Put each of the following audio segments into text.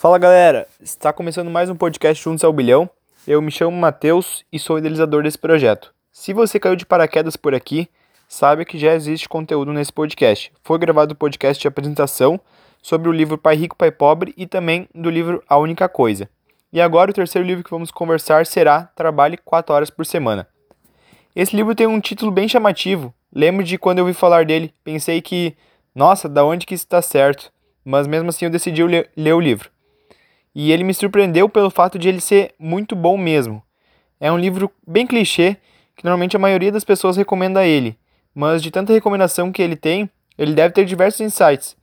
Fala galera, está começando mais um podcast Juntos ao Bilhão. Eu me chamo Matheus e sou idealizador desse projeto. Se você caiu de paraquedas por aqui, saiba que já existe conteúdo nesse podcast. Foi gravado o podcast de apresentação sobre o livro Pai Rico, Pai Pobre e também do livro A Única Coisa. E agora o terceiro livro que vamos conversar será Trabalhe 4 horas por semana. Esse livro tem um título bem chamativo. Lembro de quando eu ouvi falar dele, pensei que, nossa, da onde que isso está certo? Mas mesmo assim eu decidi ler o livro e ele me surpreendeu pelo fato de ele ser muito bom mesmo. É um livro bem clichê, que normalmente a maioria das pessoas recomenda ele, mas de tanta recomendação que ele tem, ele deve ter diversos insights.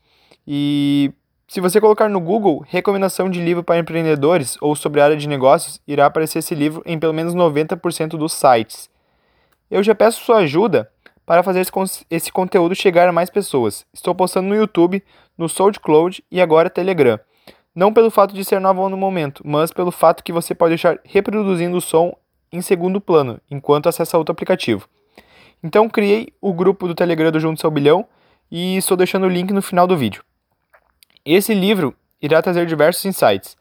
E se você colocar no Google recomendação de livro para empreendedores ou sobre a área de negócios, irá aparecer esse livro em pelo menos 90% dos sites. Eu já peço sua ajuda para fazer esse, conteúdo chegar a mais pessoas. Estou postando no YouTube, no SoundCloud e agora Telegram. Não pelo fato de ser nova no momento, mas pelo fato que você pode deixar reproduzindo o som em segundo plano, enquanto acessa outro aplicativo. Então criei o grupo do Telegram do Juntos ao Bilhão e estou deixando o link no final do vídeo. Esse livro irá trazer diversos insights.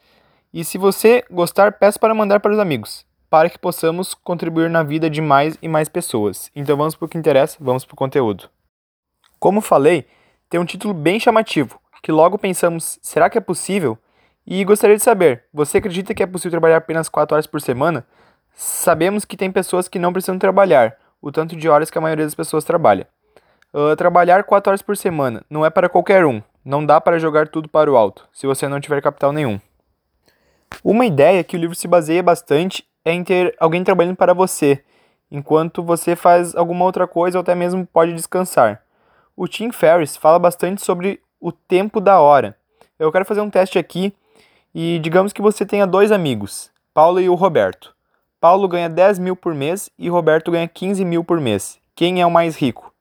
E se você gostar, peço para mandar para os amigos, para que possamos contribuir na vida de mais e mais pessoas. Então vamos para o que interessa, vamos para o conteúdo. Como falei, tem um título bem chamativo, que logo pensamos, será que é possível? E gostaria de saber, você acredita que é possível trabalhar apenas 4 horas por semana? Sabemos que tem pessoas que não precisam trabalhar, o tanto de horas que a maioria das pessoas trabalha. Uh, trabalhar 4 horas por semana não é para qualquer um, não dá para jogar tudo para o alto, se você não tiver capital nenhum. Uma ideia que o livro se baseia bastante é em ter alguém trabalhando para você, enquanto você faz alguma outra coisa ou até mesmo pode descansar. O Tim Ferriss fala bastante sobre o tempo da hora. Eu quero fazer um teste aqui e digamos que você tenha dois amigos, Paulo e o Roberto. Paulo ganha 10 mil por mês e Roberto ganha 15 mil por mês. Quem é o mais rico?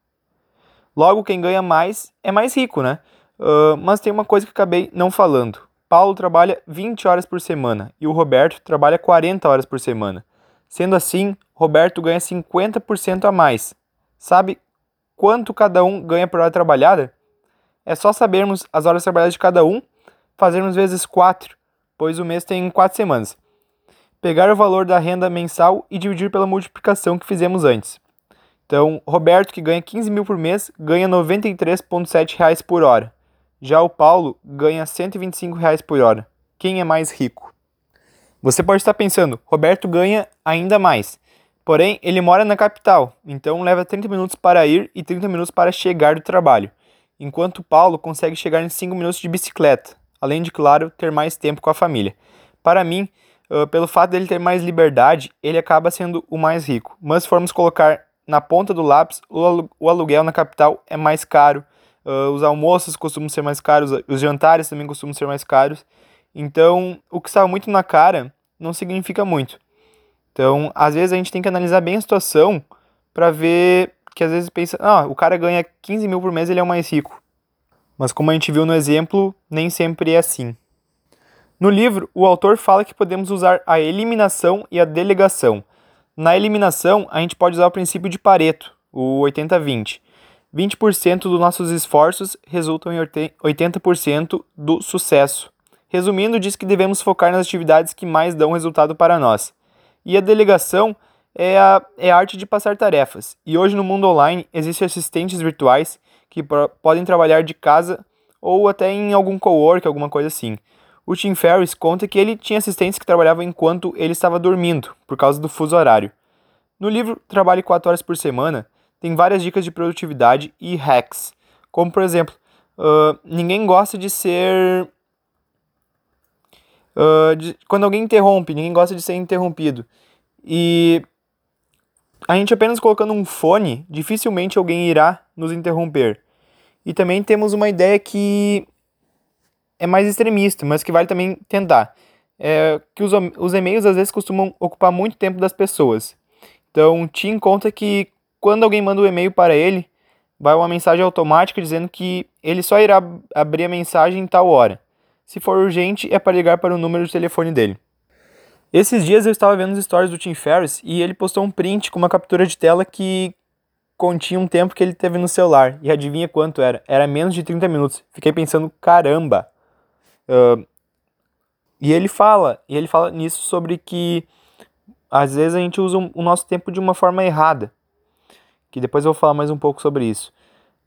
Logo, quem ganha mais é mais rico, né? Uh, mas tem uma coisa que acabei não falando. Paulo trabalha 20 horas por semana e o Roberto trabalha 40 horas por semana. Sendo assim, Roberto ganha 50% a mais. Sabe quanto cada um ganha por hora trabalhada? É só sabermos as horas trabalhadas de cada um, fazermos vezes 4 pois o mês tem quatro semanas. Pegar o valor da renda mensal e dividir pela multiplicação que fizemos antes. Então, Roberto, que ganha 15 mil por mês, ganha R$ 93,7 por hora. Já o Paulo ganha 125 reais por hora. Quem é mais rico? Você pode estar pensando, Roberto ganha ainda mais. Porém, ele mora na capital, então leva 30 minutos para ir e 30 minutos para chegar do trabalho, enquanto Paulo consegue chegar em 5 minutos de bicicleta além de, claro, ter mais tempo com a família. Para mim, pelo fato dele ter mais liberdade, ele acaba sendo o mais rico. Mas se formos colocar na ponta do lápis, o aluguel na capital é mais caro, os almoços costumam ser mais caros, os jantares também costumam ser mais caros. Então, o que está muito na cara não significa muito. Então, às vezes a gente tem que analisar bem a situação para ver que às vezes pensa, ah, o cara ganha 15 mil por mês, ele é o mais rico. Mas como a gente viu no exemplo, nem sempre é assim. No livro, o autor fala que podemos usar a eliminação e a delegação. Na eliminação, a gente pode usar o princípio de Pareto, o 80-20. 20% dos nossos esforços resultam em 80% do sucesso. Resumindo, diz que devemos focar nas atividades que mais dão resultado para nós. E a delegação é a, é a arte de passar tarefas. E hoje no mundo online existem assistentes virtuais que podem trabalhar de casa ou até em algum co-work, alguma coisa assim. O Tim Ferriss conta que ele tinha assistentes que trabalhavam enquanto ele estava dormindo, por causa do fuso horário. No livro Trabalhe 4 horas por semana, tem várias dicas de produtividade e hacks, como por exemplo, uh, ninguém gosta de ser. Uh, de, quando alguém interrompe, ninguém gosta de ser interrompido. E a gente apenas colocando um fone, dificilmente alguém irá nos interromper. E também temos uma ideia que é mais extremista, mas que vale também tentar. É que os, os e-mails às vezes costumam ocupar muito tempo das pessoas. Então, em conta que quando alguém manda um e-mail para ele, vai uma mensagem automática dizendo que ele só irá abrir a mensagem em tal hora. Se for urgente, é para ligar para o número de telefone dele. Esses dias eu estava vendo os stories do Tim Ferriss e ele postou um print com uma captura de tela que continha um tempo que ele teve no celular. E adivinha quanto era? Era menos de 30 minutos. Fiquei pensando, caramba! Uh, E ele fala, e ele fala nisso sobre que às vezes a gente usa o nosso tempo de uma forma errada. Que depois eu vou falar mais um pouco sobre isso.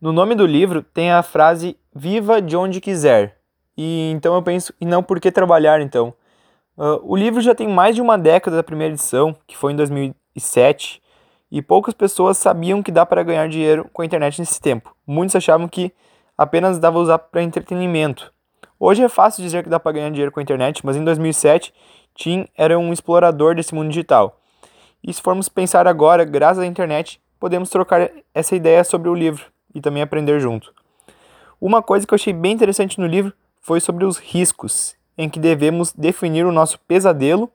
No nome do livro tem a frase viva de onde quiser. E então eu penso, e não por que trabalhar então? Uh, o livro já tem mais de uma década da primeira edição, que foi em 2007, e poucas pessoas sabiam que dá para ganhar dinheiro com a internet nesse tempo. Muitos achavam que apenas dava usar para entretenimento. Hoje é fácil dizer que dá para ganhar dinheiro com a internet, mas em 2007 Tim era um explorador desse mundo digital. E se formos pensar agora, graças à internet, podemos trocar essa ideia sobre o livro e também aprender junto. Uma coisa que eu achei bem interessante no livro foi sobre os riscos, em que devemos definir o nosso pesadelo,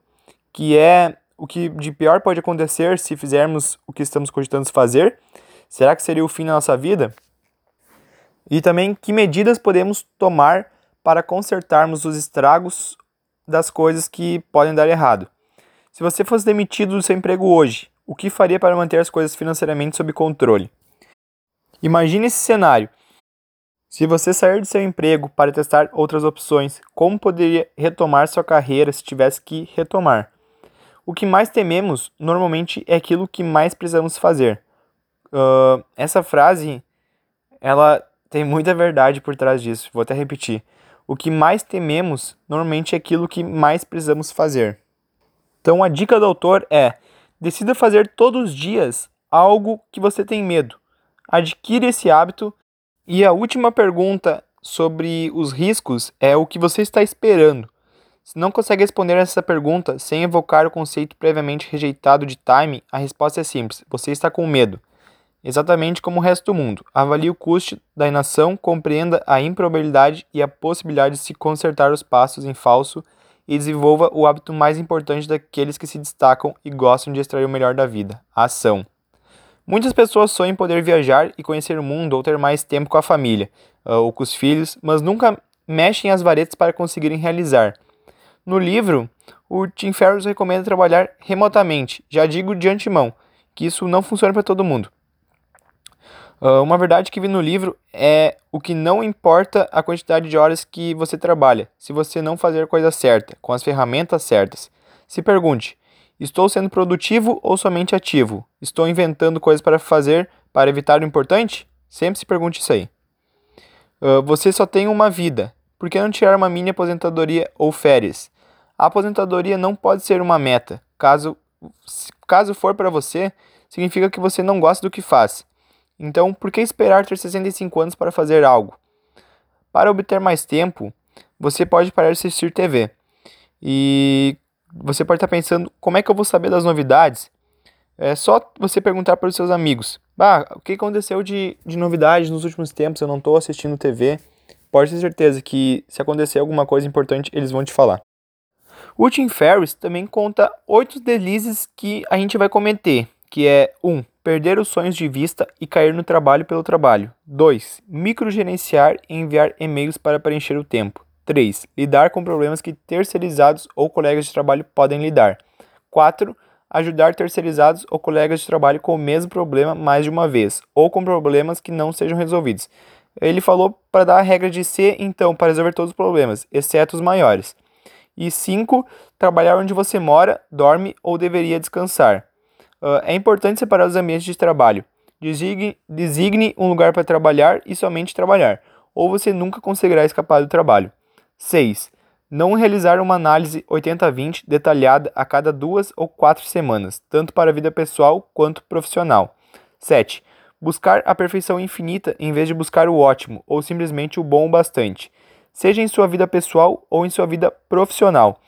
que é o que de pior pode acontecer se fizermos o que estamos cogitando fazer. Será que seria o fim da nossa vida? E também que medidas podemos tomar para consertarmos os estragos das coisas que podem dar errado. Se você fosse demitido do seu emprego hoje, o que faria para manter as coisas financeiramente sob controle? Imagine esse cenário. Se você sair de seu emprego para testar outras opções, como poderia retomar sua carreira se tivesse que retomar? O que mais tememos normalmente é aquilo que mais precisamos fazer. Uh, essa frase, ela tem muita verdade por trás disso. Vou até repetir. O que mais tememos normalmente é aquilo que mais precisamos fazer. Então a dica do autor é: decida fazer todos os dias algo que você tem medo. Adquire esse hábito. E a última pergunta sobre os riscos é o que você está esperando. Se não consegue responder essa pergunta sem evocar o conceito previamente rejeitado de time, a resposta é simples: você está com medo. Exatamente como o resto do mundo. Avalie o custo da inação, compreenda a improbabilidade e a possibilidade de se consertar os passos em falso e desenvolva o hábito mais importante daqueles que se destacam e gostam de extrair o melhor da vida: a ação. Muitas pessoas sonham poder viajar e conhecer o mundo ou ter mais tempo com a família ah, ou com os filhos, mas nunca mexem as varetas para conseguirem realizar. No livro, o Tim Ferriss recomenda trabalhar remotamente. Já digo de antemão que isso não funciona para todo mundo. Uh, uma verdade que vi no livro é o que não importa a quantidade de horas que você trabalha, se você não fazer a coisa certa, com as ferramentas certas. Se pergunte: estou sendo produtivo ou somente ativo? Estou inventando coisas para fazer para evitar o importante? Sempre se pergunte isso aí. Uh, você só tem uma vida. Por que não tirar uma mini aposentadoria ou férias? A aposentadoria não pode ser uma meta. Caso, caso for para você, significa que você não gosta do que faz. Então, por que esperar ter 65 anos para fazer algo? Para obter mais tempo, você pode parar de assistir TV. E você pode estar pensando, como é que eu vou saber das novidades? É só você perguntar para os seus amigos. Bah, o que aconteceu de, de novidades nos últimos tempos? Eu não estou assistindo TV. Pode ter certeza que se acontecer alguma coisa importante, eles vão te falar. O Tim Ferriss também conta oito deslizes que a gente vai cometer, que é 1. Um, perder os sonhos de vista e cair no trabalho pelo trabalho. 2. Microgerenciar e enviar e-mails para preencher o tempo. 3. Lidar com problemas que terceirizados ou colegas de trabalho podem lidar. 4. Ajudar terceirizados ou colegas de trabalho com o mesmo problema mais de uma vez, ou com problemas que não sejam resolvidos. Ele falou para dar a regra de C, então, para resolver todos os problemas, exceto os maiores. E 5. Trabalhar onde você mora, dorme ou deveria descansar. Uh, é importante separar os ambientes de trabalho. Designe, designe um lugar para trabalhar e somente trabalhar, ou você nunca conseguirá escapar do trabalho. 6. Não realizar uma análise 80-20 detalhada a cada duas ou quatro semanas, tanto para a vida pessoal quanto profissional. 7. Buscar a perfeição infinita em vez de buscar o ótimo ou simplesmente o bom o bastante, seja em sua vida pessoal ou em sua vida profissional.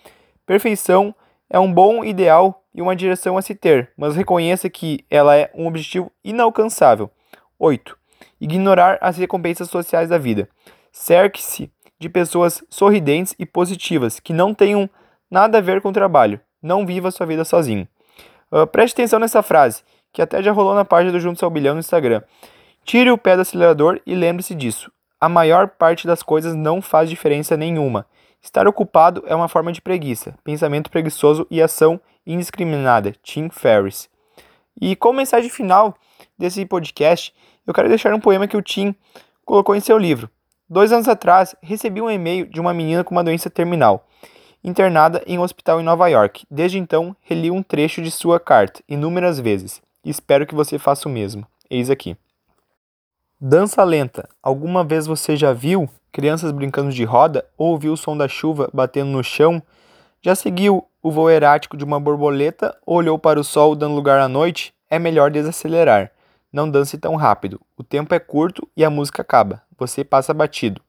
Perfeição é um bom ideal e uma direção a se ter, mas reconheça que ela é um objetivo inalcançável. 8. Ignorar as recompensas sociais da vida. Cerque-se de pessoas sorridentes e positivas que não tenham nada a ver com o trabalho. Não viva sua vida sozinho. Uh, preste atenção nessa frase, que até já rolou na página do Juntos ao Bilhão no Instagram. Tire o pé do acelerador e lembre-se disso. A maior parte das coisas não faz diferença nenhuma. Estar ocupado é uma forma de preguiça, pensamento preguiçoso e ação indiscriminada. Tim Ferriss. E como mensagem final desse podcast, eu quero deixar um poema que o Tim colocou em seu livro. Dois anos atrás, recebi um e-mail de uma menina com uma doença terminal. internada em um hospital em Nova York. Desde então, reli um trecho de sua carta inúmeras vezes. Espero que você faça o mesmo. Eis aqui. Dança lenta. Alguma vez você já viu crianças brincando de roda ou ouviu o som da chuva batendo no chão? Já seguiu o voo erático de uma borboleta ou olhou para o sol dando lugar à noite? É melhor desacelerar. Não dance tão rápido. O tempo é curto e a música acaba. Você passa batido.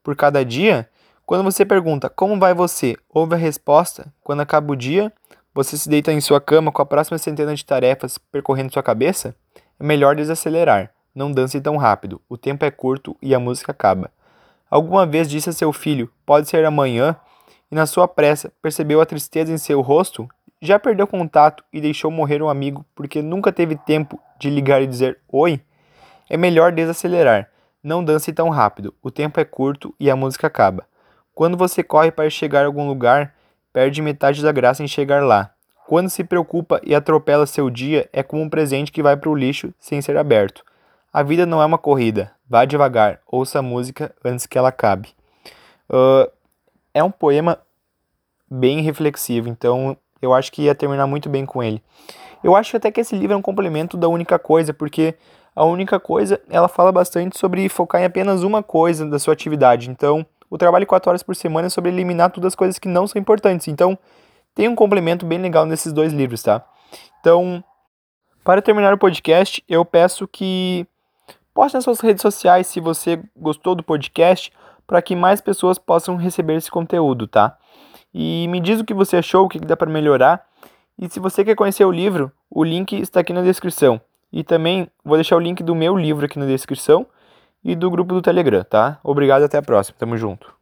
Por cada dia, quando você pergunta como vai você, ouve a resposta. Quando acaba o dia, você se deita em sua cama com a próxima centena de tarefas percorrendo sua cabeça? É melhor desacelerar. Não dance tão rápido. O tempo é curto e a música acaba. Alguma vez disse a seu filho: Pode ser amanhã? E na sua pressa percebeu a tristeza em seu rosto? Já perdeu contato e deixou morrer um amigo porque nunca teve tempo de ligar e dizer oi? É melhor desacelerar. Não dance tão rápido. O tempo é curto e a música acaba. Quando você corre para chegar a algum lugar, perde metade da graça em chegar lá. Quando se preocupa e atropela seu dia, é como um presente que vai para o lixo sem ser aberto. A vida não é uma corrida. Vá devagar, ouça a música antes que ela acabe. Uh, é um poema bem reflexivo, então eu acho que ia terminar muito bem com ele. Eu acho até que esse livro é um complemento da única coisa, porque a única coisa ela fala bastante sobre focar em apenas uma coisa da sua atividade. Então, o trabalho 4 horas por semana é sobre eliminar todas as coisas que não são importantes. Então, tem um complemento bem legal nesses dois livros, tá? Então, para terminar o podcast, eu peço que Poste nas suas redes sociais se você gostou do podcast, para que mais pessoas possam receber esse conteúdo, tá? E me diz o que você achou, o que dá para melhorar. E se você quer conhecer o livro, o link está aqui na descrição. E também vou deixar o link do meu livro aqui na descrição e do grupo do Telegram, tá? Obrigado, até a próxima. Tamo junto.